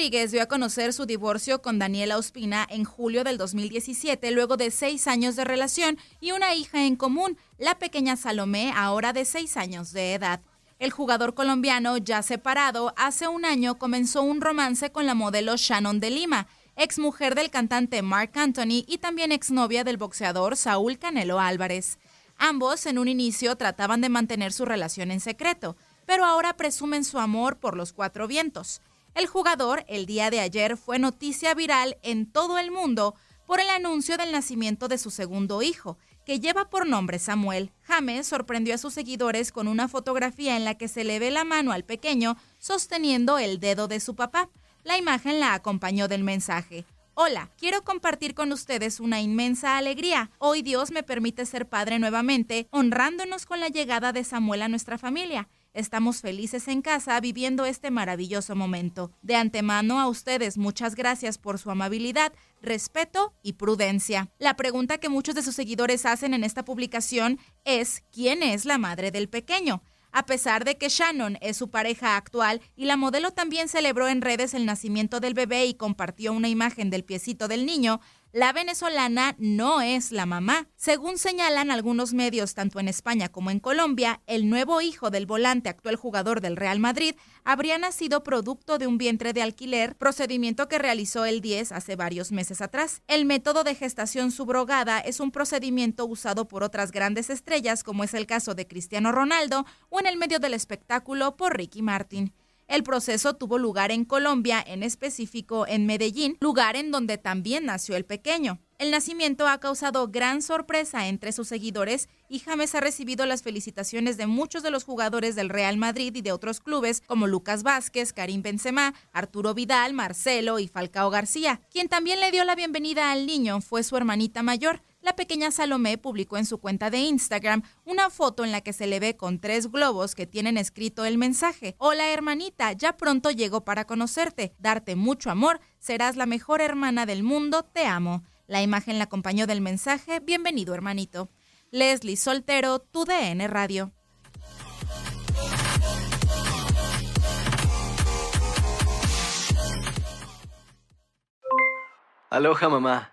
Rodríguez dio a conocer su divorcio con Daniela Ospina en julio del 2017, luego de seis años de relación y una hija en común, la pequeña Salomé, ahora de seis años de edad. El jugador colombiano, ya separado, hace un año comenzó un romance con la modelo Shannon de Lima, exmujer del cantante Mark Anthony y también exnovia del boxeador Saúl Canelo Álvarez. Ambos en un inicio trataban de mantener su relación en secreto, pero ahora presumen su amor por los cuatro vientos. El jugador el día de ayer fue noticia viral en todo el mundo por el anuncio del nacimiento de su segundo hijo, que lleva por nombre Samuel. James sorprendió a sus seguidores con una fotografía en la que se le ve la mano al pequeño sosteniendo el dedo de su papá. La imagen la acompañó del mensaje. Hola, quiero compartir con ustedes una inmensa alegría. Hoy Dios me permite ser padre nuevamente, honrándonos con la llegada de Samuel a nuestra familia. Estamos felices en casa viviendo este maravilloso momento. De antemano a ustedes muchas gracias por su amabilidad, respeto y prudencia. La pregunta que muchos de sus seguidores hacen en esta publicación es ¿quién es la madre del pequeño? A pesar de que Shannon es su pareja actual y la modelo también celebró en redes el nacimiento del bebé y compartió una imagen del piecito del niño, la venezolana no es la mamá. Según señalan algunos medios, tanto en España como en Colombia, el nuevo hijo del volante actual jugador del Real Madrid habría nacido producto de un vientre de alquiler, procedimiento que realizó el 10 hace varios meses atrás. El método de gestación subrogada es un procedimiento usado por otras grandes estrellas, como es el caso de Cristiano Ronaldo, o en el medio del espectáculo por Ricky Martin. El proceso tuvo lugar en Colombia, en específico en Medellín, lugar en donde también nació el pequeño. El nacimiento ha causado gran sorpresa entre sus seguidores y James ha recibido las felicitaciones de muchos de los jugadores del Real Madrid y de otros clubes como Lucas Vázquez, Karim Benzema, Arturo Vidal, Marcelo y Falcao García. Quien también le dio la bienvenida al niño fue su hermanita mayor, la pequeña Salomé publicó en su cuenta de Instagram una foto en la que se le ve con tres globos que tienen escrito el mensaje. Hola hermanita, ya pronto llego para conocerte, darte mucho amor, serás la mejor hermana del mundo, te amo. La imagen la acompañó del mensaje, bienvenido hermanito. Leslie Soltero, tu DN Radio. Aloha mamá,